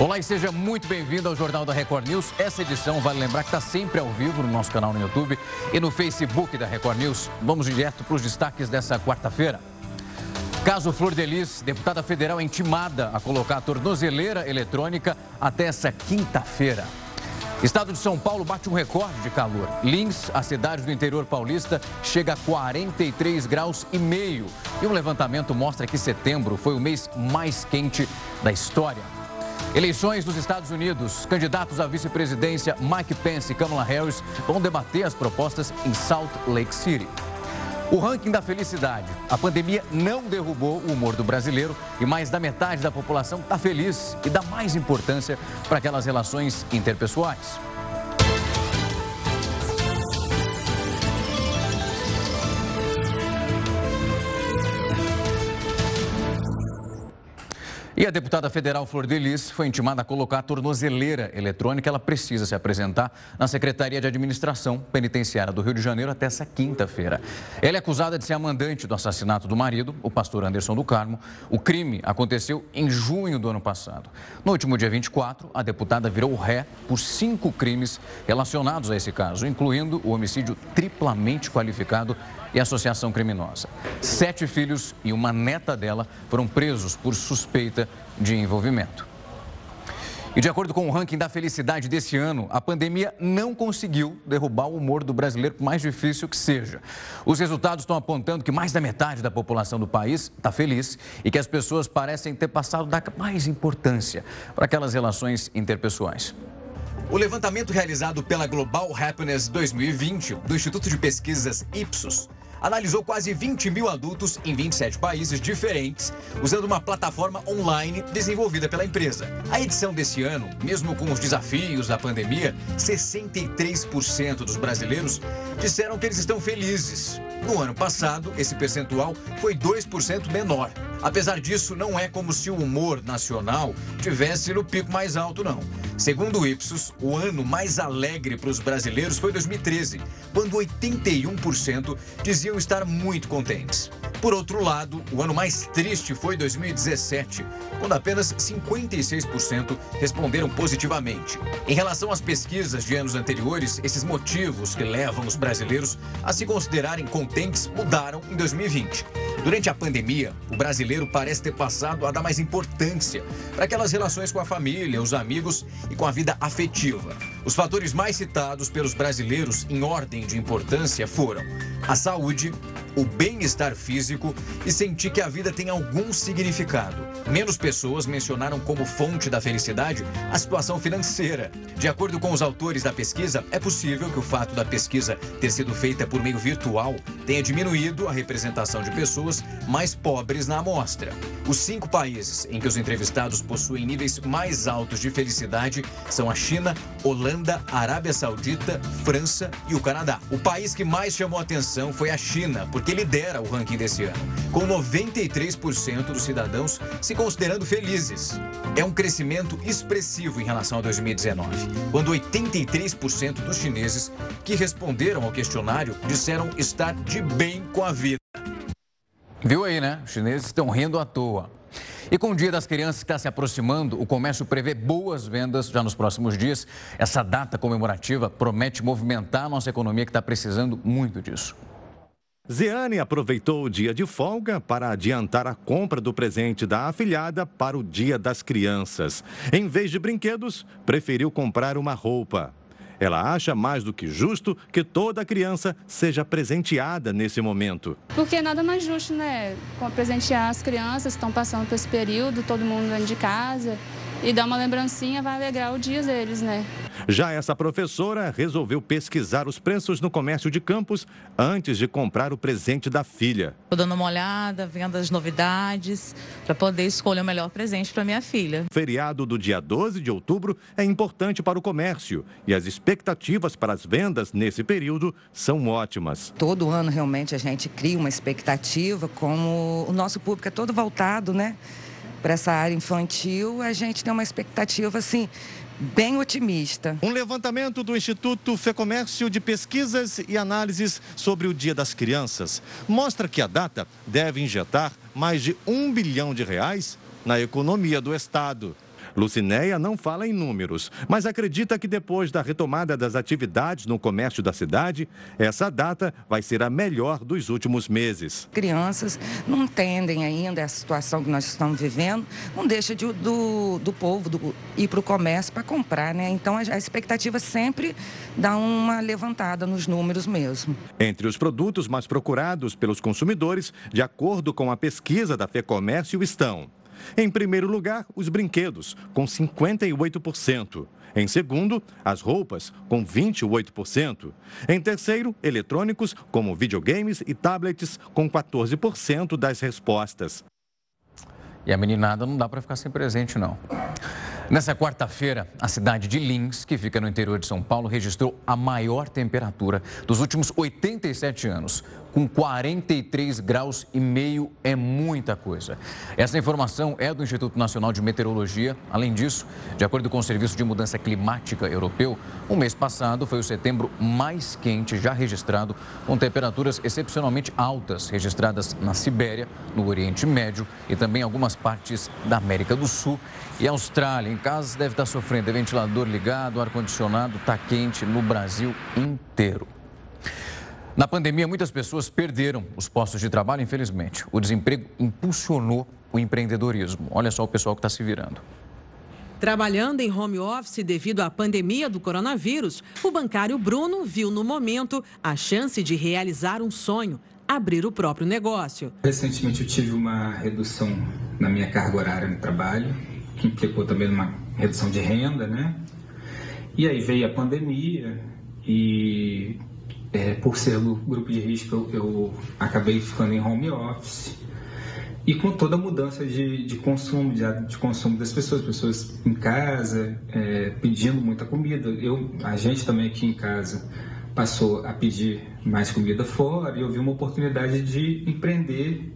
Olá e seja muito bem-vindo ao Jornal da Record News. Essa edição, vale lembrar que está sempre ao vivo no nosso canal no YouTube e no Facebook da Record News. Vamos direto para os destaques dessa quarta-feira. Caso Flor Delis, deputada federal intimada a colocar a tornozeleira eletrônica até essa quinta-feira. Estado de São Paulo bate um recorde de calor. Lins, a cidade do interior paulista, chega a 43 graus e meio. E um levantamento mostra que setembro foi o mês mais quente da história. Eleições nos Estados Unidos. Candidatos à vice-presidência Mike Pence e Kamala Harris vão debater as propostas em Salt Lake City. O ranking da felicidade. A pandemia não derrubou o humor do brasileiro e mais da metade da população está feliz e dá mais importância para aquelas relações interpessoais. E a deputada federal Flor Delis foi intimada a colocar a tornozeleira eletrônica. Ela precisa se apresentar na Secretaria de Administração Penitenciária do Rio de Janeiro até essa quinta-feira. Ela é acusada de ser a mandante do assassinato do marido, o pastor Anderson do Carmo. O crime aconteceu em junho do ano passado. No último dia 24, a deputada virou ré por cinco crimes relacionados a esse caso, incluindo o homicídio triplamente qualificado e associação criminosa. Sete filhos e uma neta dela foram presos por suspeita de envolvimento. E de acordo com o ranking da felicidade desse ano, a pandemia não conseguiu derrubar o humor do brasileiro, por mais difícil que seja. Os resultados estão apontando que mais da metade da população do país está feliz e que as pessoas parecem ter passado a dar mais importância para aquelas relações interpessoais. O levantamento realizado pela Global Happiness 2020 do Instituto de Pesquisas Ipsos analisou quase 20 mil adultos em 27 países diferentes, usando uma plataforma online desenvolvida pela empresa. A edição desse ano, mesmo com os desafios da pandemia, 63% dos brasileiros disseram que eles estão felizes. No ano passado, esse percentual foi 2% menor. Apesar disso, não é como se o humor nacional tivesse no pico mais alto, não. Segundo o Ipsos, o ano mais alegre para os brasileiros foi 2013, quando 81% diziam estar muito contentes. Por outro lado, o ano mais triste foi 2017, quando apenas 56% responderam positivamente. Em relação às pesquisas de anos anteriores, esses motivos que levam os brasileiros a se considerarem contentes mudaram em 2020. Durante a pandemia, o brasileiro parece ter passado a dar mais importância para aquelas relações com a família, os amigos e com a vida afetiva. Os fatores mais citados pelos brasileiros em ordem de importância foram a saúde, o bem-estar físico e sentir que a vida tem algum significado. Menos pessoas mencionaram como fonte da felicidade a situação financeira. De acordo com os autores da pesquisa, é possível que o fato da pesquisa ter sido feita por meio virtual tenha diminuído a representação de pessoas mais pobres na amostra. Os cinco países em que os entrevistados possuem níveis mais altos de felicidade são a China, Holanda, Arábia Saudita, França e o Canadá. O país que mais chamou atenção foi a China, porque que lidera o ranking desse ano, com 93% dos cidadãos se considerando felizes. É um crescimento expressivo em relação a 2019, quando 83% dos chineses que responderam ao questionário disseram estar de bem com a vida. Viu aí, né? Os chineses estão rindo à toa. E com o Dia das Crianças que está se aproximando, o comércio prevê boas vendas já nos próximos dias. Essa data comemorativa promete movimentar a nossa economia que está precisando muito disso. Zeane aproveitou o dia de folga para adiantar a compra do presente da afilhada para o Dia das Crianças. Em vez de brinquedos, preferiu comprar uma roupa. Ela acha mais do que justo que toda criança seja presenteada nesse momento. Porque é nada mais justo, né? Presentear as crianças que estão passando por esse período, todo mundo dentro de casa e dar uma lembrancinha vai alegrar o dia deles, né? Já essa professora resolveu pesquisar os preços no comércio de campos antes de comprar o presente da filha. Estou dando uma olhada, vendo as novidades, para poder escolher o melhor presente para minha filha. O feriado do dia 12 de outubro é importante para o comércio e as expectativas para as vendas nesse período são ótimas. Todo ano realmente a gente cria uma expectativa, como o nosso público é todo voltado, né? Para essa área infantil, a gente tem uma expectativa assim bem otimista. Um levantamento do Instituto Fecomércio de Pesquisas e Análises sobre o Dia das Crianças mostra que a data deve injetar mais de um bilhão de reais na economia do Estado. Lucinéia não fala em números, mas acredita que depois da retomada das atividades no comércio da cidade, essa data vai ser a melhor dos últimos meses. Crianças não entendem ainda a situação que nós estamos vivendo, não deixa de, do, do povo do, ir para o comércio para comprar, né? Então a, a expectativa sempre dá uma levantada nos números mesmo. Entre os produtos mais procurados pelos consumidores, de acordo com a pesquisa da FEComércio, estão em primeiro lugar, os brinquedos, com 58%. Em segundo, as roupas, com 28%. Em terceiro, eletrônicos, como videogames e tablets, com 14% das respostas. E a meninada não dá para ficar sem presente, não. Nessa quarta-feira, a cidade de Lins, que fica no interior de São Paulo, registrou a maior temperatura dos últimos 87 anos, com 43 graus e meio é muita coisa. Essa informação é do Instituto Nacional de Meteorologia. Além disso, de acordo com o Serviço de Mudança Climática Europeu, o mês passado foi o setembro mais quente já registrado, com temperaturas excepcionalmente altas registradas na Sibéria, no Oriente Médio e também algumas partes da América do Sul e Austrália. Em casa deve estar sofrendo, é ventilador ligado, o ar-condicionado está quente no Brasil inteiro. Na pandemia, muitas pessoas perderam os postos de trabalho, infelizmente. O desemprego impulsionou o empreendedorismo. Olha só o pessoal que está se virando. Trabalhando em home office devido à pandemia do coronavírus, o bancário Bruno viu no momento a chance de realizar um sonho, abrir o próprio negócio. Recentemente eu tive uma redução na minha carga horária no trabalho, que implicou também uma redução de renda, né? E aí veio a pandemia e é, por ser grupo de risco, eu, eu, acabei ficando em home office. E com toda a mudança de, de consumo, de, de consumo das pessoas, pessoas em casa, é, pedindo muita comida. Eu, a gente também aqui em casa passou a pedir mais comida fora e eu vi uma oportunidade de empreender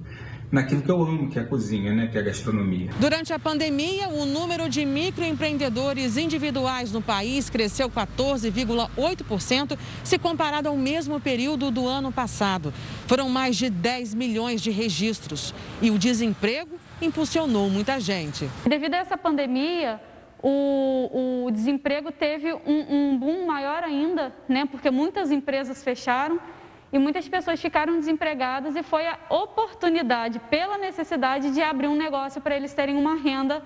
naquilo que eu amo, que é a cozinha, né, que é a gastronomia. Durante a pandemia, o número de microempreendedores individuais no país cresceu 14,8% se comparado ao mesmo período do ano passado. Foram mais de 10 milhões de registros e o desemprego impulsionou muita gente. Devido a essa pandemia, o, o desemprego teve um, um boom maior ainda, né, porque muitas empresas fecharam e muitas pessoas ficaram desempregadas e foi a oportunidade, pela necessidade de abrir um negócio para eles terem uma renda,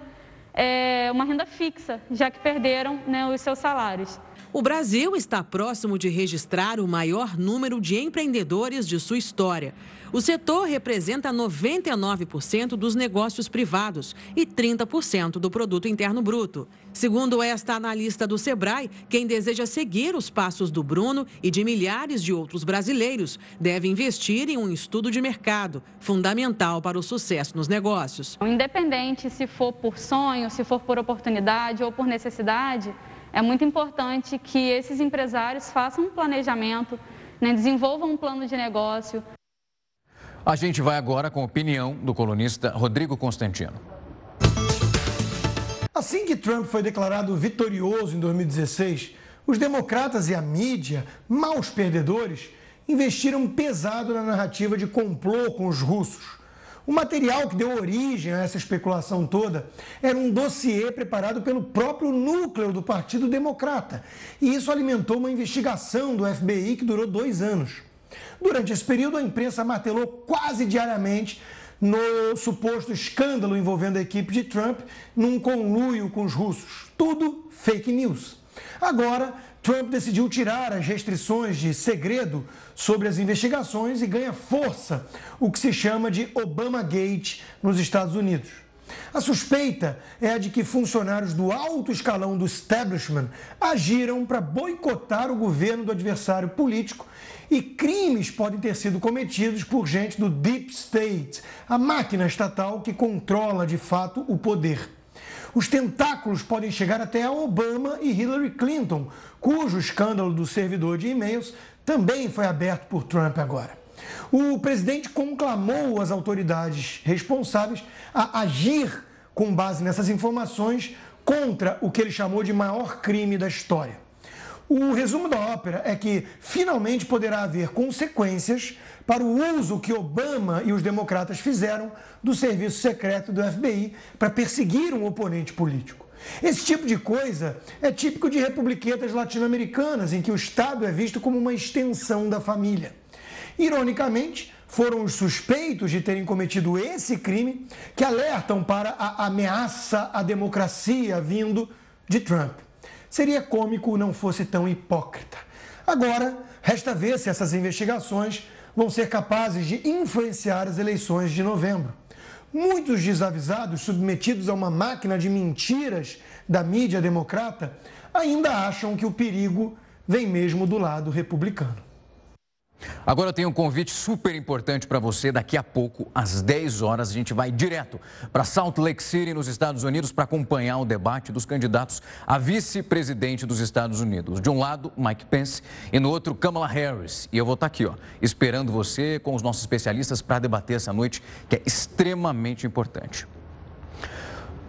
é, uma renda fixa, já que perderam né, os seus salários. O Brasil está próximo de registrar o maior número de empreendedores de sua história. O setor representa 99% dos negócios privados e 30% do produto interno bruto. Segundo esta analista do Sebrae, quem deseja seguir os passos do Bruno e de milhares de outros brasileiros deve investir em um estudo de mercado, fundamental para o sucesso nos negócios. Independente se for por sonho, se for por oportunidade ou por necessidade, é muito importante que esses empresários façam um planejamento, né, desenvolvam um plano de negócio, a gente vai agora com a opinião do colunista Rodrigo Constantino. Assim que Trump foi declarado vitorioso em 2016, os democratas e a mídia, maus perdedores, investiram pesado na narrativa de complô com os russos. O material que deu origem a essa especulação toda era um dossiê preparado pelo próprio núcleo do Partido Democrata. E isso alimentou uma investigação do FBI que durou dois anos. Durante esse período, a imprensa martelou quase diariamente no suposto escândalo envolvendo a equipe de Trump num conluio com os russos. Tudo fake news. Agora, Trump decidiu tirar as restrições de segredo sobre as investigações e ganha força o que se chama de Obama Gate nos Estados Unidos. A suspeita é a de que funcionários do alto escalão do establishment agiram para boicotar o governo do adversário político e crimes podem ter sido cometidos por gente do Deep State, a máquina estatal que controla de fato o poder. Os tentáculos podem chegar até a Obama e Hillary Clinton, cujo escândalo do servidor de e-mails também foi aberto por Trump agora. O presidente conclamou as autoridades responsáveis a agir com base nessas informações contra o que ele chamou de maior crime da história. O resumo da ópera é que finalmente poderá haver consequências para o uso que Obama e os democratas fizeram do serviço secreto do FBI para perseguir um oponente político. Esse tipo de coisa é típico de republiquetas latino-americanas, em que o Estado é visto como uma extensão da família. Ironicamente, foram os suspeitos de terem cometido esse crime que alertam para a ameaça à democracia vindo de Trump. Seria cômico não fosse tão hipócrita. Agora, resta ver se essas investigações vão ser capazes de influenciar as eleições de novembro. Muitos desavisados, submetidos a uma máquina de mentiras da mídia democrata, ainda acham que o perigo vem mesmo do lado republicano. Agora eu tenho um convite super importante para você. Daqui a pouco, às 10 horas, a gente vai direto para Salt Lake City, nos Estados Unidos, para acompanhar o debate dos candidatos a vice-presidente dos Estados Unidos. De um lado, Mike Pence e no outro, Kamala Harris. E eu vou estar tá aqui, ó, esperando você com os nossos especialistas para debater essa noite, que é extremamente importante.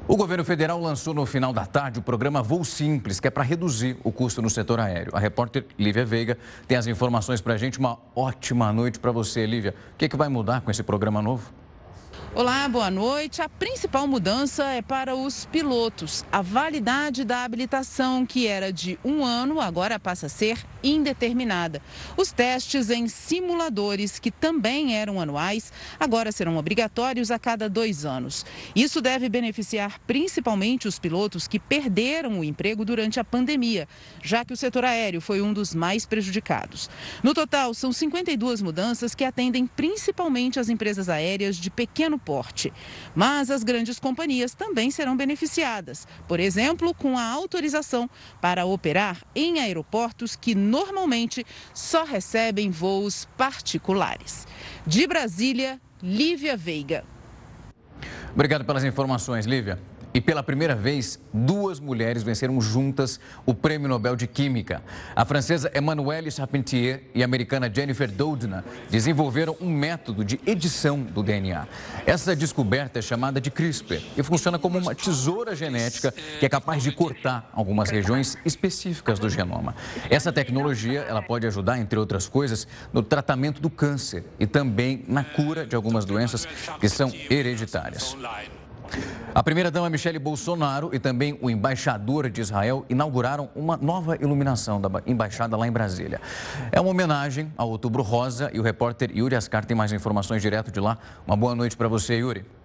O governo federal lançou no final da tarde o programa Voo Simples, que é para reduzir o custo no setor aéreo. A repórter Lívia Veiga tem as informações para a gente. Uma ótima noite para você, Lívia. O que, é que vai mudar com esse programa novo? Olá, boa noite. A principal mudança é para os pilotos. A validade da habilitação, que era de um ano, agora passa a ser indeterminada. Os testes em simuladores, que também eram anuais, agora serão obrigatórios a cada dois anos. Isso deve beneficiar principalmente os pilotos que perderam o emprego durante a pandemia, já que o setor aéreo foi um dos mais prejudicados. No total, são 52 mudanças que atendem principalmente as empresas aéreas de pequeno porte. Mas as grandes companhias também serão beneficiadas, por exemplo, com a autorização para operar em aeroportos que normalmente só recebem voos particulares. De Brasília, Lívia Veiga. Obrigado pelas informações, Lívia. E pela primeira vez, duas mulheres venceram juntas o Prêmio Nobel de Química. A francesa Emmanuelle Charpentier e a americana Jennifer Doudna desenvolveram um método de edição do DNA. Essa descoberta é chamada de CRISPR e funciona como uma tesoura genética que é capaz de cortar algumas regiões específicas do genoma. Essa tecnologia ela pode ajudar, entre outras coisas, no tratamento do câncer e também na cura de algumas doenças que são hereditárias. A primeira-dama Michele Bolsonaro e também o embaixador de Israel inauguraram uma nova iluminação da embaixada lá em Brasília. É uma homenagem ao Outubro Rosa e o repórter Yuri Ascar tem mais informações direto de lá. Uma boa noite para você, Yuri.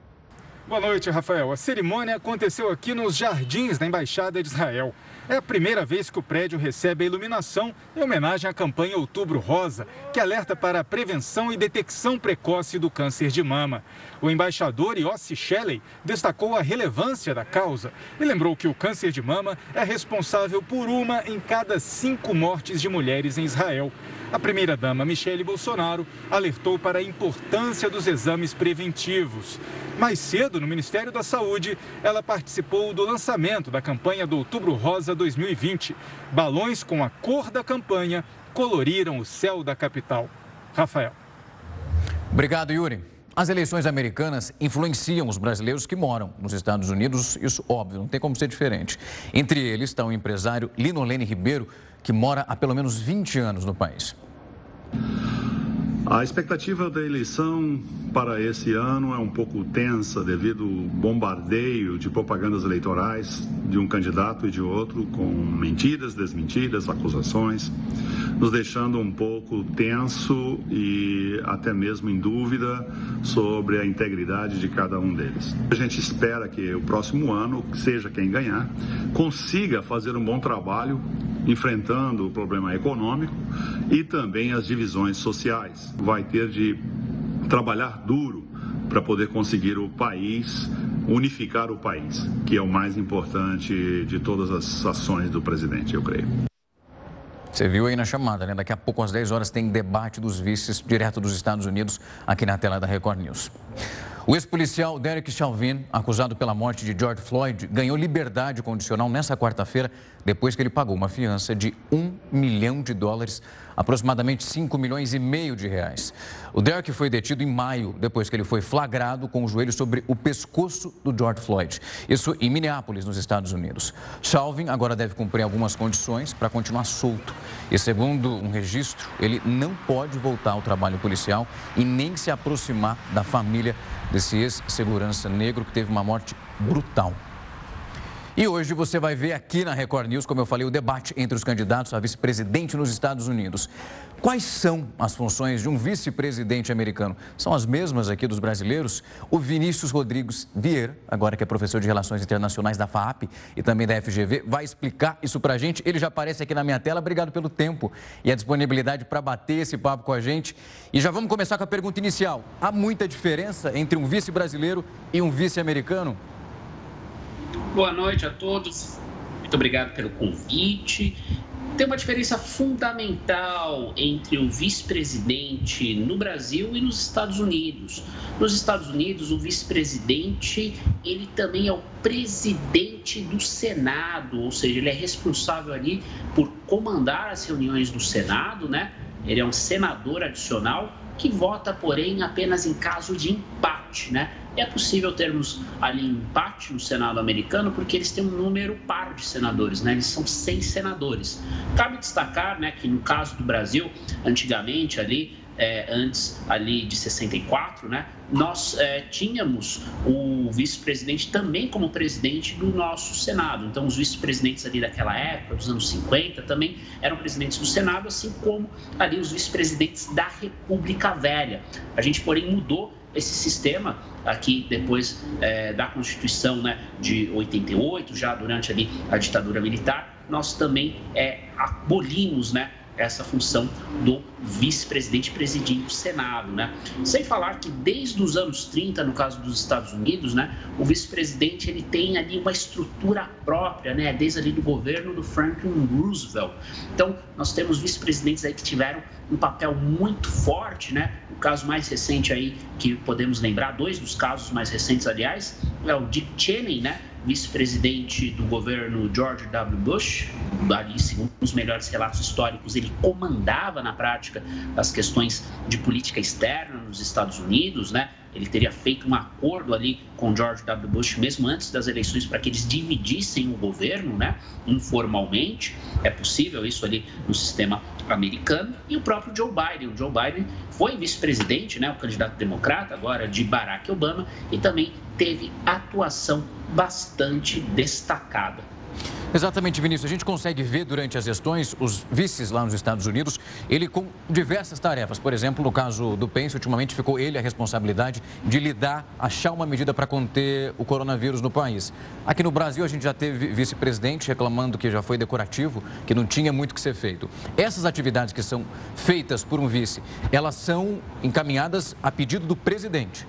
Boa noite, Rafael. A cerimônia aconteceu aqui nos jardins da Embaixada de Israel. É a primeira vez que o prédio recebe a iluminação em homenagem à campanha Outubro Rosa, que alerta para a prevenção e detecção precoce do câncer de mama. O embaixador Yossi Shelley destacou a relevância da causa e lembrou que o câncer de mama é responsável por uma em cada cinco mortes de mulheres em Israel. A primeira-dama Michele Bolsonaro alertou para a importância dos exames preventivos. Mais cedo, no Ministério da Saúde, ela participou do lançamento da campanha do Outubro Rosa 2020. Balões com a cor da campanha coloriram o céu da capital. Rafael. Obrigado, Yuri. As eleições americanas influenciam os brasileiros que moram nos Estados Unidos, isso óbvio, não tem como ser diferente. Entre eles está o empresário Linolene Ribeiro, que mora há pelo menos 20 anos no país. A expectativa da eleição para esse ano é um pouco tensa devido ao bombardeio de propagandas eleitorais de um candidato e de outro, com mentiras, desmentiras, acusações, nos deixando um pouco tenso e até mesmo em dúvida sobre a integridade de cada um deles. A gente espera que o próximo ano, seja quem ganhar, consiga fazer um bom trabalho enfrentando o problema econômico e também as divisões sociais. Vai ter de trabalhar duro para poder conseguir o país, unificar o país, que é o mais importante de todas as ações do presidente, eu creio. Você viu aí na chamada, né? Daqui a pouco, às 10 horas, tem debate dos vices direto dos Estados Unidos aqui na tela da Record News. O ex-policial Derek Chauvin, acusado pela morte de George Floyd, ganhou liberdade condicional nessa quarta-feira, depois que ele pagou uma fiança de um milhão de dólares aproximadamente 5 milhões e meio de reais. O Derek foi detido em maio, depois que ele foi flagrado com o joelho sobre o pescoço do George Floyd. Isso em Minneapolis, nos Estados Unidos. Chauvin agora deve cumprir algumas condições para continuar solto. E segundo um registro, ele não pode voltar ao trabalho policial e nem se aproximar da família desse ex-segurança negro que teve uma morte brutal. E hoje você vai ver aqui na Record News, como eu falei, o debate entre os candidatos a vice-presidente nos Estados Unidos. Quais são as funções de um vice-presidente americano? São as mesmas aqui dos brasileiros? O Vinícius Rodrigues Vieira, agora que é professor de Relações Internacionais da FAP e também da FGV, vai explicar isso para a gente. Ele já aparece aqui na minha tela. Obrigado pelo tempo e a disponibilidade para bater esse papo com a gente. E já vamos começar com a pergunta inicial. Há muita diferença entre um vice brasileiro e um vice americano? Boa noite a todos. Muito obrigado pelo convite. Tem uma diferença fundamental entre o vice-presidente no Brasil e nos Estados Unidos. Nos Estados Unidos, o vice-presidente ele também é o presidente do Senado, ou seja, ele é responsável ali por comandar as reuniões do Senado, né? Ele é um senador adicional que vota, porém, apenas em caso de empate, né? É possível termos ali empate no Senado americano porque eles têm um número par de senadores, né? Eles são 100 senadores. Cabe destacar, né, que no caso do Brasil, antigamente ali é, antes ali de 64, né, nós é, tínhamos o vice-presidente também como presidente do nosso Senado. Então, os vice-presidentes ali daquela época, dos anos 50, também eram presidentes do Senado, assim como ali os vice-presidentes da República Velha. A gente, porém, mudou esse sistema aqui depois é, da Constituição né, de 88, já durante ali a ditadura militar, nós também é, abolimos né, essa função do vice-presidente presidindo o Senado, né? Sem falar que desde os anos 30, no caso dos Estados Unidos, né, o vice-presidente ele tem ali uma estrutura própria, né, desde ali do governo do Franklin Roosevelt. Então, nós temos vice-presidentes aí que tiveram um papel muito forte, né? O caso mais recente aí que podemos lembrar, dois dos casos mais recentes, aliás, é o Dick Cheney, né? Vice-presidente do governo George W. Bush, ali, segundo os melhores relatos históricos, ele comandava na prática as questões de política externa nos Estados Unidos, né? Ele teria feito um acordo ali com George W. Bush mesmo antes das eleições para que eles dividissem o governo, né? Informalmente, é possível isso ali no sistema americano. E o próprio Joe Biden, o Joe Biden foi vice-presidente, né? O candidato democrata agora de Barack Obama e também teve atuação bastante destacada. Exatamente, Vinícius. A gente consegue ver durante as gestões os vices lá nos Estados Unidos, ele com diversas tarefas. Por exemplo, no caso do Pence, ultimamente ficou ele a responsabilidade de lidar, achar uma medida para conter o coronavírus no país. Aqui no Brasil, a gente já teve vice-presidente reclamando que já foi decorativo, que não tinha muito que ser feito. Essas atividades que são feitas por um vice, elas são encaminhadas a pedido do presidente.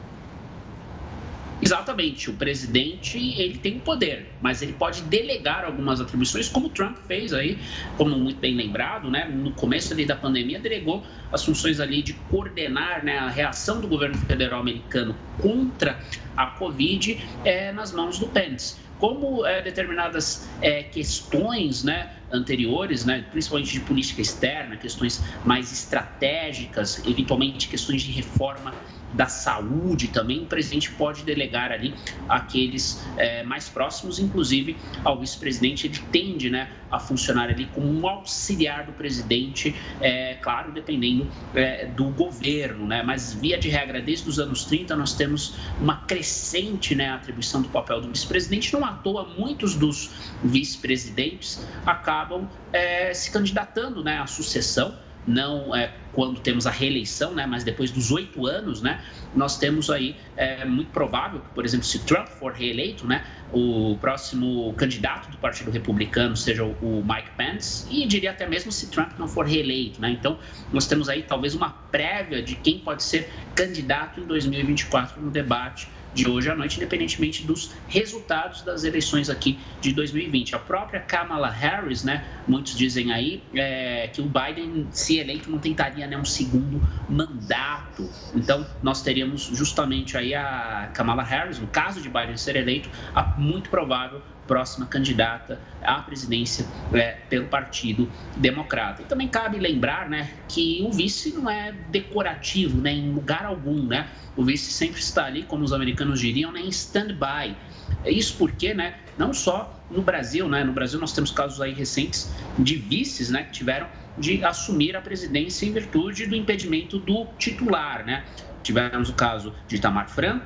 Exatamente, o presidente ele tem poder, mas ele pode delegar algumas atribuições, como o Trump fez aí, como muito bem lembrado, né? No começo ali da pandemia, delegou as funções ali de coordenar né, a reação do governo federal americano contra a Covid é, nas mãos do Pence. Como é, determinadas é, questões, né? anteriores, né, principalmente de política externa, questões mais estratégicas, eventualmente questões de reforma da saúde também, o presidente pode delegar ali aqueles é, mais próximos, inclusive ao vice-presidente, ele tende né, a funcionar ali como um auxiliar do presidente, é, claro, dependendo é, do governo, né, mas via de regra, desde os anos 30, nós temos uma crescente né, atribuição do papel do vice-presidente, não à toa muitos dos vice-presidentes acabam é, se candidatando né, à sucessão, não é quando temos a reeleição, né, mas depois dos oito anos, né, nós temos aí é muito provável, por exemplo, se Trump for reeleito, né, o próximo candidato do Partido Republicano seja o Mike Pence e diria até mesmo se Trump não for reeleito, né? Então nós temos aí talvez uma prévia de quem pode ser candidato em 2024 no debate de hoje à noite, independentemente dos resultados das eleições aqui de 2020. A própria Kamala Harris, né, muitos dizem aí é, que o Biden, se eleito, não tentaria né, um segundo mandato. Então, nós teríamos justamente aí a Kamala Harris, no caso de Biden ser eleito, muito provável próxima candidata à presidência é, pelo Partido Democrata. E também cabe lembrar né, que o vice não é decorativo né, em lugar algum. Né? O vice sempre está ali, como os americanos diriam, né, em stand-by. Isso porque, né, não só no Brasil, né, no Brasil nós temos casos aí recentes de vices né, que tiveram de assumir a presidência em virtude do impedimento do titular. Né? Tivemos o caso de Itamar Franco,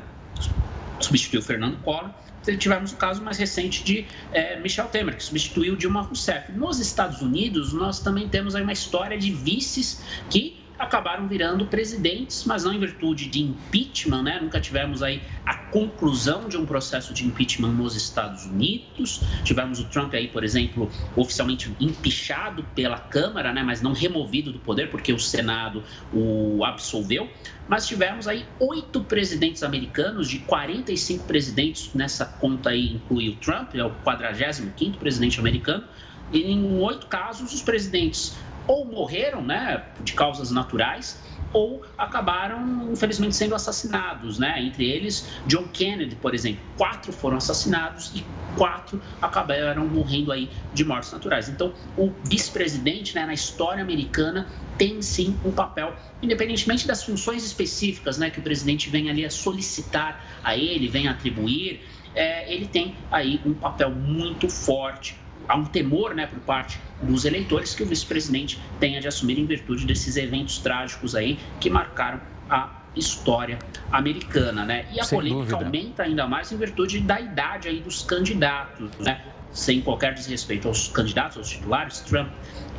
substituiu Fernando Collor, tivemos o caso mais recente de é, Michel Temer, que substituiu Dilma Rousseff. Nos Estados Unidos, nós também temos aí uma história de vices que acabaram virando presidentes, mas não em virtude de impeachment, né? Nunca tivemos aí a conclusão de um processo de impeachment nos Estados Unidos. Tivemos o Trump aí, por exemplo, oficialmente empichado pela Câmara, né? Mas não removido do poder porque o Senado o absolveu. Mas tivemos aí oito presidentes americanos, de 45 presidentes, nessa conta aí inclui o Trump, é o 45º presidente americano, e em oito casos os presidentes ou morreram, né, de causas naturais, ou acabaram, infelizmente, sendo assassinados, né? Entre eles, John Kennedy, por exemplo, quatro foram assassinados e quatro acabaram morrendo aí de mortes naturais. Então, o vice-presidente, né, na história americana, tem sim um papel, independentemente das funções específicas, né, que o presidente vem ali a solicitar a ele, vem atribuir, é, ele tem aí um papel muito forte há um temor né, por parte dos eleitores que o vice-presidente tenha de assumir em virtude desses eventos trágicos aí que marcaram a história americana, né? E a Sem polêmica dúvida. aumenta ainda mais em virtude da idade aí dos candidatos, né? Sem qualquer desrespeito aos candidatos, aos titulares, Trump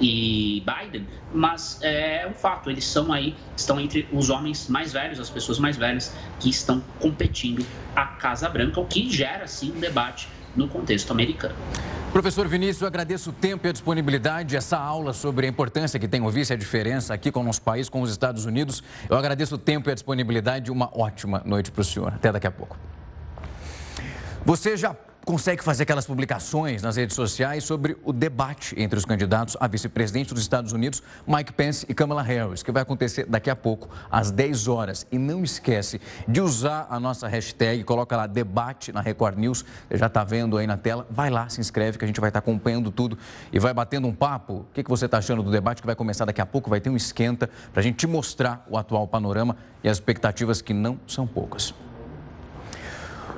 e Biden, mas é um fato, eles são aí, estão entre os homens mais velhos, as pessoas mais velhas que estão competindo a Casa Branca, o que gera, sim, um debate no contexto americano. Professor Vinícius, eu agradeço o tempo e a disponibilidade, essa aula sobre a importância que tem o vice a diferença aqui com o nosso país, com os Estados Unidos. Eu agradeço o tempo e a disponibilidade. Uma ótima noite para o senhor. Até daqui a pouco. Você já consegue fazer aquelas publicações nas redes sociais sobre o debate entre os candidatos a vice-presidente dos Estados Unidos, Mike Pence e Kamala Harris, que vai acontecer daqui a pouco, às 10 horas. E não esquece de usar a nossa hashtag, coloca lá debate na Record News, você já está vendo aí na tela, vai lá, se inscreve que a gente vai estar tá acompanhando tudo e vai batendo um papo. O que, que você está achando do debate que vai começar daqui a pouco? Vai ter um esquenta para a gente te mostrar o atual panorama e as expectativas que não são poucas.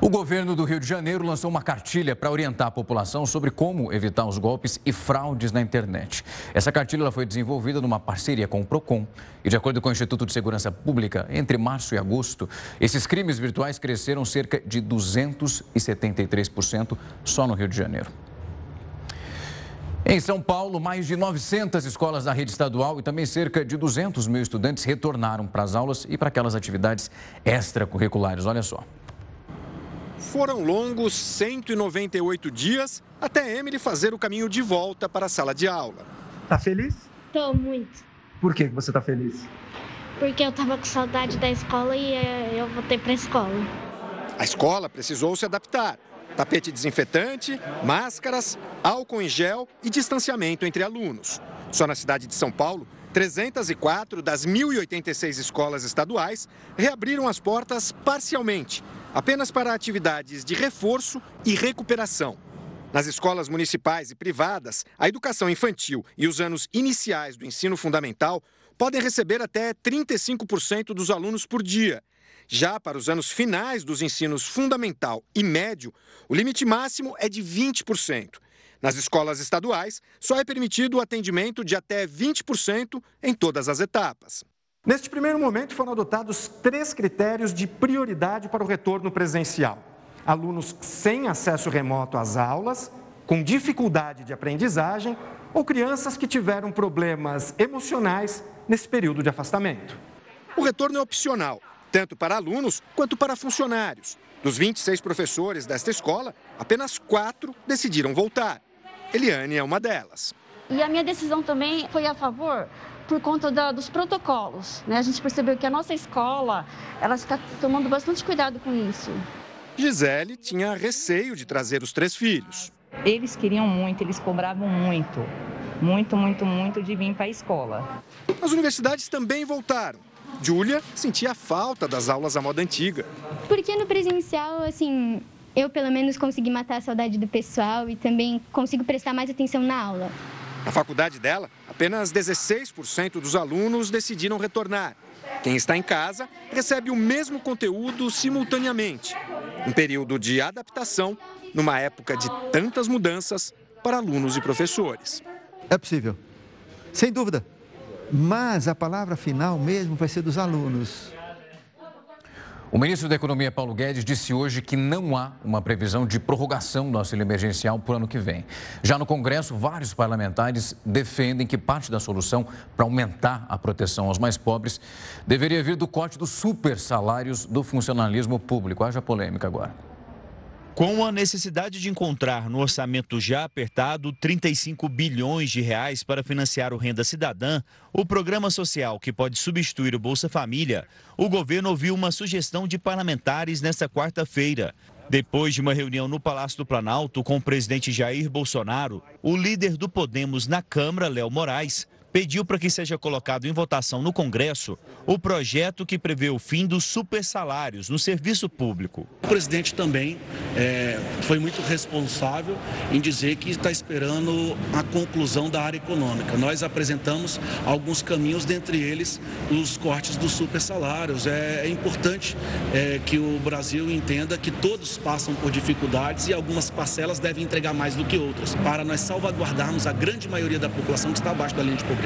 O governo do Rio de Janeiro lançou uma cartilha para orientar a população sobre como evitar os golpes e fraudes na internet. Essa cartilha foi desenvolvida numa parceria com o PROCON e, de acordo com o Instituto de Segurança Pública, entre março e agosto, esses crimes virtuais cresceram cerca de 273% só no Rio de Janeiro. Em São Paulo, mais de 900 escolas da rede estadual e também cerca de 200 mil estudantes retornaram para as aulas e para aquelas atividades extracurriculares. Olha só. Foram longos 198 dias até Emily fazer o caminho de volta para a sala de aula. Tá feliz? Tô muito. Por que você tá feliz? Porque eu tava com saudade da escola e eh, eu voltei para a escola. A escola precisou se adaptar. Tapete desinfetante, máscaras, álcool em gel e distanciamento entre alunos. Só na cidade de São Paulo, 304 das 1.086 escolas estaduais reabriram as portas parcialmente apenas para atividades de reforço e recuperação. Nas escolas municipais e privadas, a educação infantil e os anos iniciais do ensino fundamental podem receber até 35% dos alunos por dia. Já para os anos finais dos ensinos fundamental e médio, o limite máximo é de 20%. Nas escolas estaduais, só é permitido o atendimento de até 20% em todas as etapas. Neste primeiro momento, foram adotados três critérios de prioridade para o retorno presencial: alunos sem acesso remoto às aulas, com dificuldade de aprendizagem ou crianças que tiveram problemas emocionais nesse período de afastamento. O retorno é opcional, tanto para alunos quanto para funcionários. Dos 26 professores desta escola, apenas quatro decidiram voltar. Eliane é uma delas. E a minha decisão também foi a favor por conta da, dos protocolos. Né? A gente percebeu que a nossa escola ela está tomando bastante cuidado com isso. Gisele tinha receio de trazer os três filhos. Eles queriam muito, eles cobravam muito, muito, muito, muito de vir para a escola. As universidades também voltaram. Júlia sentia falta das aulas à moda antiga. Porque no presencial, assim, eu pelo menos consegui matar a saudade do pessoal e também consigo prestar mais atenção na aula. Na faculdade dela, apenas 16% dos alunos decidiram retornar. Quem está em casa recebe o mesmo conteúdo simultaneamente. Um período de adaptação numa época de tantas mudanças para alunos e professores. É possível, sem dúvida. Mas a palavra final mesmo vai ser dos alunos. O ministro da Economia, Paulo Guedes, disse hoje que não há uma previsão de prorrogação do auxílio emergencial para o ano que vem. Já no Congresso, vários parlamentares defendem que parte da solução para aumentar a proteção aos mais pobres deveria vir do corte dos super salários do funcionalismo público. Haja polêmica agora. Com a necessidade de encontrar no orçamento já apertado 35 bilhões de reais para financiar o Renda Cidadã, o programa social que pode substituir o Bolsa Família, o governo ouviu uma sugestão de parlamentares nesta quarta-feira. Depois de uma reunião no Palácio do Planalto com o presidente Jair Bolsonaro, o líder do Podemos na Câmara, Léo Moraes, pediu para que seja colocado em votação no Congresso o projeto que prevê o fim dos supersalários no serviço público. O presidente também é, foi muito responsável em dizer que está esperando a conclusão da área econômica. Nós apresentamos alguns caminhos, dentre eles os cortes dos supersalários. É, é importante é, que o Brasil entenda que todos passam por dificuldades e algumas parcelas devem entregar mais do que outras, para nós salvaguardarmos a grande maioria da população que está abaixo da linha de pobreza.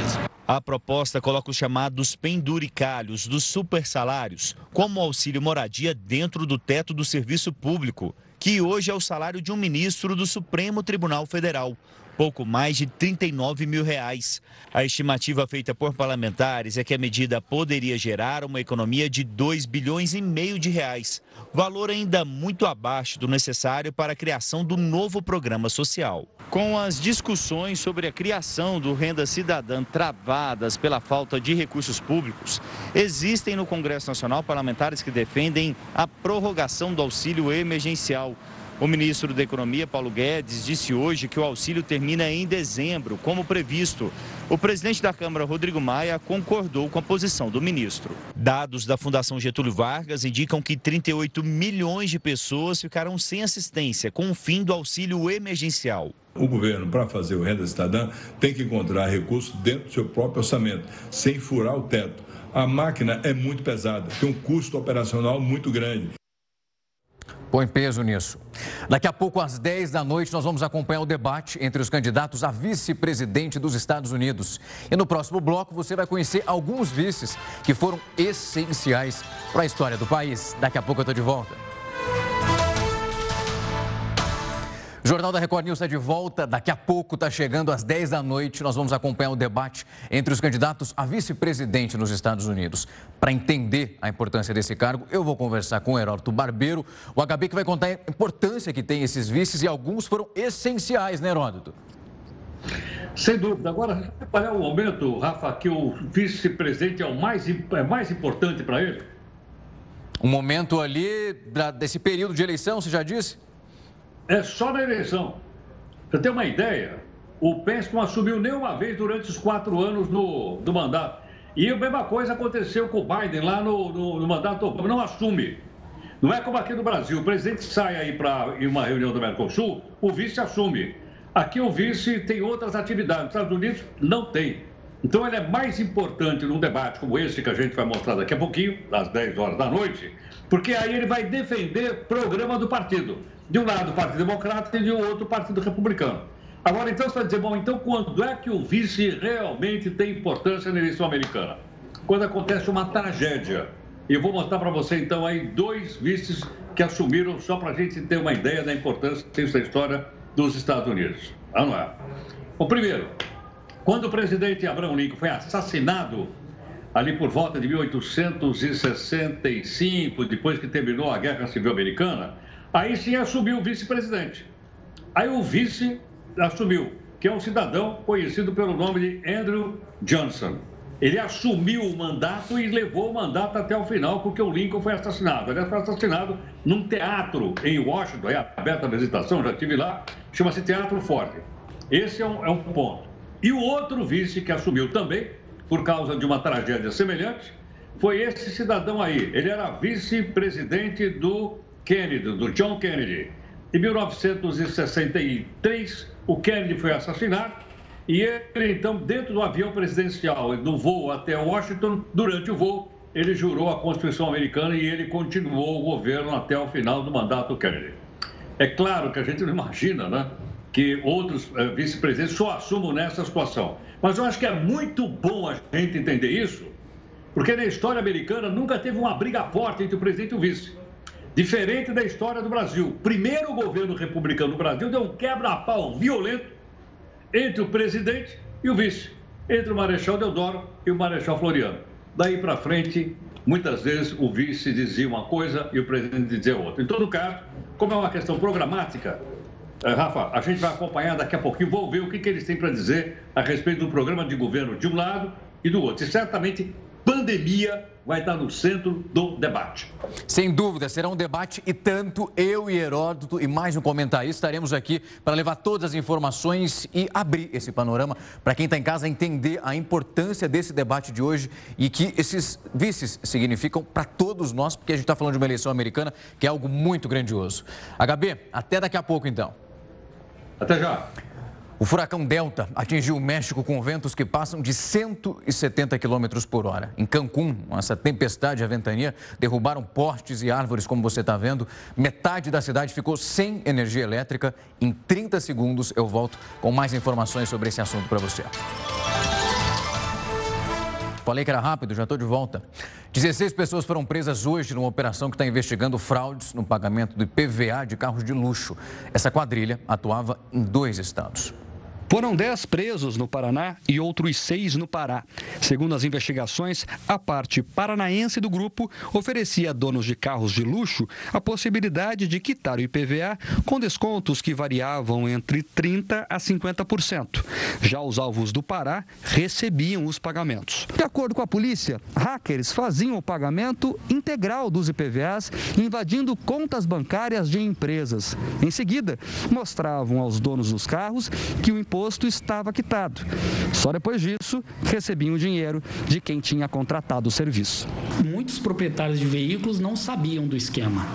A proposta coloca os chamados penduricalhos dos supersalários, como auxílio moradia dentro do teto do serviço público, que hoje é o salário de um ministro do Supremo Tribunal Federal pouco mais de 39 mil reais. A estimativa feita por parlamentares é que a medida poderia gerar uma economia de 2 bilhões e meio de reais, valor ainda muito abaixo do necessário para a criação do novo programa social. Com as discussões sobre a criação do Renda Cidadã travadas pela falta de recursos públicos, existem no Congresso Nacional parlamentares que defendem a prorrogação do auxílio emergencial o ministro da Economia, Paulo Guedes, disse hoje que o auxílio termina em dezembro, como previsto. O presidente da Câmara, Rodrigo Maia, concordou com a posição do ministro. Dados da Fundação Getúlio Vargas indicam que 38 milhões de pessoas ficaram sem assistência com o fim do auxílio emergencial. O governo, para fazer o Renda Cidadã, tem que encontrar recursos dentro do seu próprio orçamento, sem furar o teto. A máquina é muito pesada, tem um custo operacional muito grande. Põe peso nisso. Daqui a pouco, às 10 da noite, nós vamos acompanhar o debate entre os candidatos a vice-presidente dos Estados Unidos. E no próximo bloco, você vai conhecer alguns vices que foram essenciais para a história do país. Daqui a pouco eu estou de volta. Jornal da Record News está de volta. Daqui a pouco está chegando às 10 da noite. Nós vamos acompanhar o debate entre os candidatos a vice-presidente nos Estados Unidos. Para entender a importância desse cargo, eu vou conversar com o Heródoto Barbeiro, o HB que vai contar a importância que tem esses vices e alguns foram essenciais, né, Heródoto? Sem dúvida. Agora, qual é o momento, Rafa, que o vice-presidente é o mais, é mais importante para ele? Um momento ali desse período de eleição, você já disse? É só na eleição. Você tem uma ideia? O Pence não assumiu nenhuma vez durante os quatro anos no, do mandato. E a mesma coisa aconteceu com o Biden lá no, no, no mandato. Não assume. Não é como aqui no Brasil. O presidente sai aí para uma reunião do Mercosul, o vice assume. Aqui o vice tem outras atividades. Nos Estados Unidos não tem. Então ele é mais importante num debate como esse que a gente vai mostrar daqui a pouquinho, às 10 horas da noite, porque aí ele vai defender programa do partido. De um lado o Partido Democrata e de outro o Partido Republicano. Agora, então, você vai dizer, bom, então quando é que o vice realmente tem importância na eleição americana? Quando acontece uma tragédia. E vou mostrar para você, então, aí dois vices que assumiram, só para a gente ter uma ideia da importância da história dos Estados Unidos. Vamos lá. O primeiro, quando o presidente Abraham Lincoln foi assassinado ali por volta de 1865, depois que terminou a Guerra Civil Americana, Aí sim assumiu o vice-presidente. Aí o vice assumiu, que é um cidadão conhecido pelo nome de Andrew Johnson. Ele assumiu o mandato e levou o mandato até o final, porque o Lincoln foi assassinado. Ele foi assassinado num teatro em Washington, é aberta a visitação, já estive lá, chama-se Teatro Forte. Esse é um, é um ponto. E o outro vice que assumiu também, por causa de uma tragédia semelhante, foi esse cidadão aí. Ele era vice-presidente do Kennedy, do John Kennedy. Em 1963, o Kennedy foi assassinado e ele, então, dentro do avião presidencial, do voo até Washington, durante o voo, ele jurou a Constituição americana e ele continuou o governo até o final do mandato Kennedy. É claro que a gente não imagina, né? Que outros eh, vice-presidentes só assumam nessa situação. Mas eu acho que é muito bom a gente entender isso, Porque na história americana nunca teve uma briga forte entre o presidente e o vice. Diferente da história do Brasil. Primeiro governo republicano do Brasil deu um quebra-pau violento entre o presidente e o vice, entre o Marechal Deodoro e o Marechal Floriano. Daí para frente, muitas vezes o vice dizia uma coisa e o presidente dizia outra. Em todo caso, como é uma questão programática, eh, Rafa, a gente vai acompanhar daqui a pouquinho, vou ver o que, que eles têm para dizer a respeito do programa de governo de um lado e do outro. E certamente pandemia vai estar no centro do debate. Sem dúvida, será um debate e tanto eu e Heródoto e mais um comentarista estaremos aqui para levar todas as informações e abrir esse panorama para quem está em casa entender a importância desse debate de hoje e que esses vices significam para todos nós, porque a gente está falando de uma eleição americana que é algo muito grandioso. HB, até daqui a pouco então. Até já. O furacão Delta atingiu o México com ventos que passam de 170 km por hora. Em Cancún, essa tempestade e a ventania derrubaram postes e árvores, como você está vendo. Metade da cidade ficou sem energia elétrica. Em 30 segundos eu volto com mais informações sobre esse assunto para você. Falei que era rápido, já estou de volta. 16 pessoas foram presas hoje numa operação que está investigando fraudes no pagamento do IPVA de carros de luxo. Essa quadrilha atuava em dois estados. Foram 10 presos no Paraná e outros seis no Pará. Segundo as investigações, a parte paranaense do grupo oferecia a donos de carros de luxo a possibilidade de quitar o IPVA com descontos que variavam entre 30% a 50%. Já os alvos do Pará recebiam os pagamentos. De acordo com a polícia, hackers faziam o pagamento integral dos IPVAs, invadindo contas bancárias de empresas. Em seguida, mostravam aos donos dos carros que o imposto imposto estava quitado. Só depois disso, recebiam o dinheiro de quem tinha contratado o serviço. Muitos proprietários de veículos não sabiam do esquema.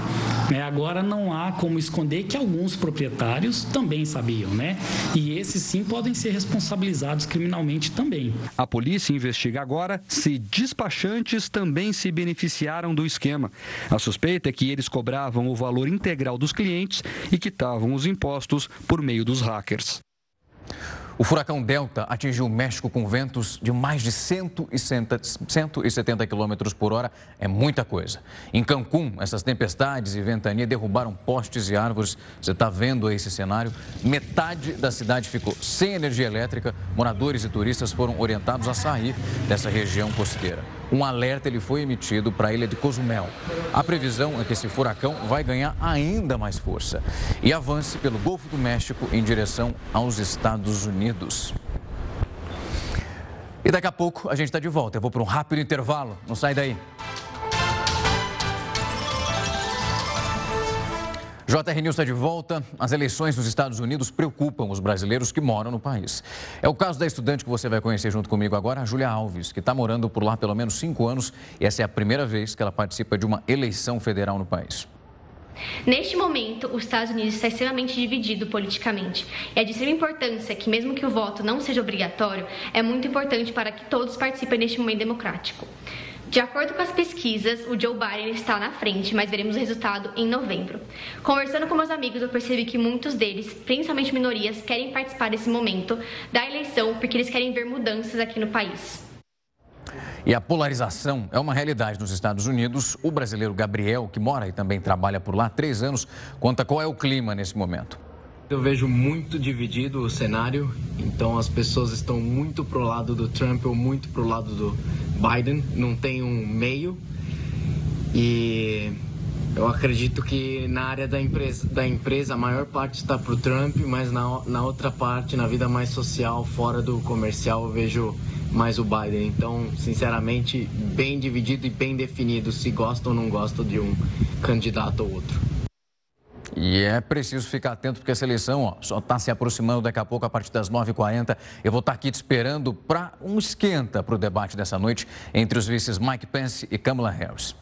Né? Agora não há como esconder que alguns proprietários também sabiam, né? E esses sim podem ser responsabilizados criminalmente também. A polícia investiga agora se despachantes também se beneficiaram do esquema. A suspeita é que eles cobravam o valor integral dos clientes e quitavam os impostos por meio dos hackers. O furacão Delta atingiu o México com ventos de mais de 170, 170 km por hora. É muita coisa. Em Cancún, essas tempestades e ventania derrubaram postes e árvores. Você está vendo esse cenário? Metade da cidade ficou sem energia elétrica. Moradores e turistas foram orientados a sair dessa região costeira um alerta ele foi emitido para a ilha de Cozumel. A previsão é que esse furacão vai ganhar ainda mais força e avance pelo Golfo do México em direção aos Estados Unidos. E daqui a pouco a gente está de volta. Eu vou para um rápido intervalo. Não sai daí. JR News está de volta. As eleições nos Estados Unidos preocupam os brasileiros que moram no país. É o caso da estudante que você vai conhecer junto comigo agora, a Júlia Alves, que está morando por lá pelo menos cinco anos e essa é a primeira vez que ela participa de uma eleição federal no país. Neste momento, os Estados Unidos está extremamente dividido politicamente. É de extrema importância que, mesmo que o voto não seja obrigatório, é muito importante para que todos participem neste momento democrático. De acordo com as pesquisas, o Joe Biden está na frente, mas veremos o resultado em novembro. Conversando com meus amigos, eu percebi que muitos deles, principalmente minorias, querem participar desse momento da eleição porque eles querem ver mudanças aqui no país. E a polarização é uma realidade nos Estados Unidos. O brasileiro Gabriel, que mora e também trabalha por lá há três anos, conta qual é o clima nesse momento. Eu vejo muito dividido o cenário, então as pessoas estão muito pro lado do Trump ou muito pro lado do Biden, não tem um meio. E eu acredito que na área da empresa, da empresa a maior parte está pro Trump, mas na, na outra parte, na vida mais social, fora do comercial, eu vejo mais o Biden. Então, sinceramente, bem dividido e bem definido se gosta ou não gosta de um candidato ou outro. E é preciso ficar atento porque essa eleição ó, só está se aproximando daqui a pouco, a partir das 9h40. Eu vou estar tá aqui te esperando para um esquenta para o debate dessa noite entre os vices Mike Pence e Kamala Harris.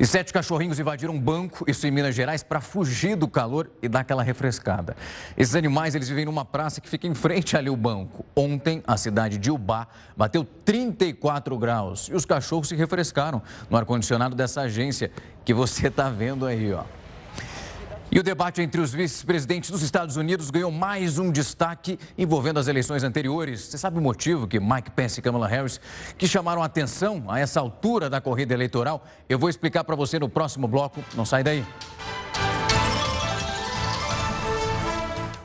E sete cachorrinhos invadiram um banco, isso em Minas Gerais, para fugir do calor e dar aquela refrescada. Esses animais, eles vivem numa praça que fica em frente ali ao banco. Ontem, a cidade de Ubá bateu 34 graus e os cachorros se refrescaram no ar-condicionado dessa agência que você está vendo aí, ó. E o debate entre os vice-presidentes dos Estados Unidos ganhou mais um destaque envolvendo as eleições anteriores. Você sabe o motivo que Mike Pence e Kamala Harris que chamaram atenção a essa altura da corrida eleitoral? Eu vou explicar para você no próximo bloco. Não sai daí.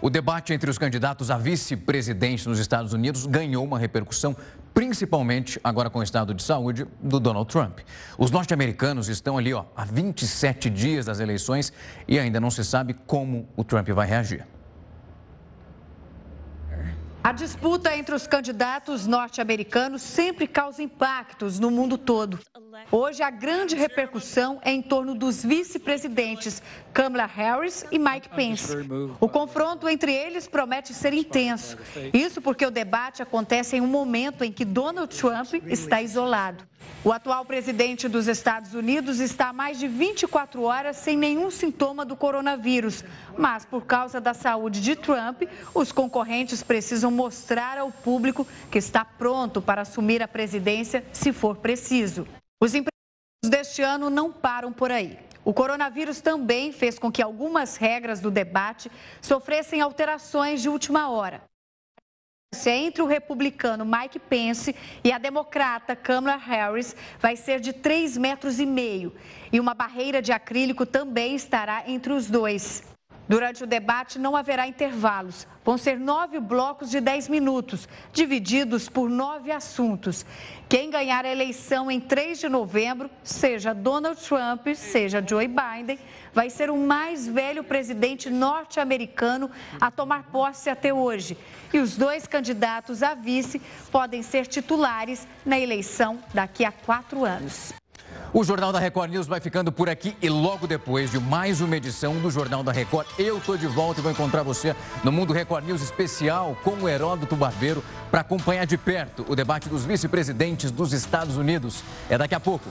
O debate entre os candidatos a vice-presidente nos Estados Unidos ganhou uma repercussão, principalmente agora com o estado de saúde do Donald Trump. Os norte-americanos estão ali ó, há 27 dias das eleições e ainda não se sabe como o Trump vai reagir. A disputa entre os candidatos norte-americanos sempre causa impactos no mundo todo. Hoje, a grande repercussão é em torno dos vice-presidentes Kamala Harris e Mike Pence. O confronto entre eles promete ser intenso. Isso porque o debate acontece em um momento em que Donald Trump está isolado. O atual presidente dos Estados Unidos está há mais de 24 horas sem nenhum sintoma do coronavírus. Mas, por causa da saúde de Trump, os concorrentes precisam mostrar ao público que está pronto para assumir a presidência se for preciso. Os empresários deste ano não param por aí. O coronavírus também fez com que algumas regras do debate sofressem alterações de última hora entre o republicano Mike Pence e a democrata Kamala Harris vai ser de 3 metros e meio. E uma barreira de acrílico também estará entre os dois. Durante o debate não haverá intervalos. Vão ser nove blocos de dez minutos, divididos por nove assuntos. Quem ganhar a eleição em 3 de novembro, seja Donald Trump, seja Joe Biden, vai ser o mais velho presidente norte-americano a tomar posse até hoje. E os dois candidatos a vice podem ser titulares na eleição daqui a quatro anos. O Jornal da Record News vai ficando por aqui e logo depois de mais uma edição do Jornal da Record, eu tô de volta e vou encontrar você no Mundo Record News especial com o Heródoto Barbeiro para acompanhar de perto o debate dos vice-presidentes dos Estados Unidos. É daqui a pouco.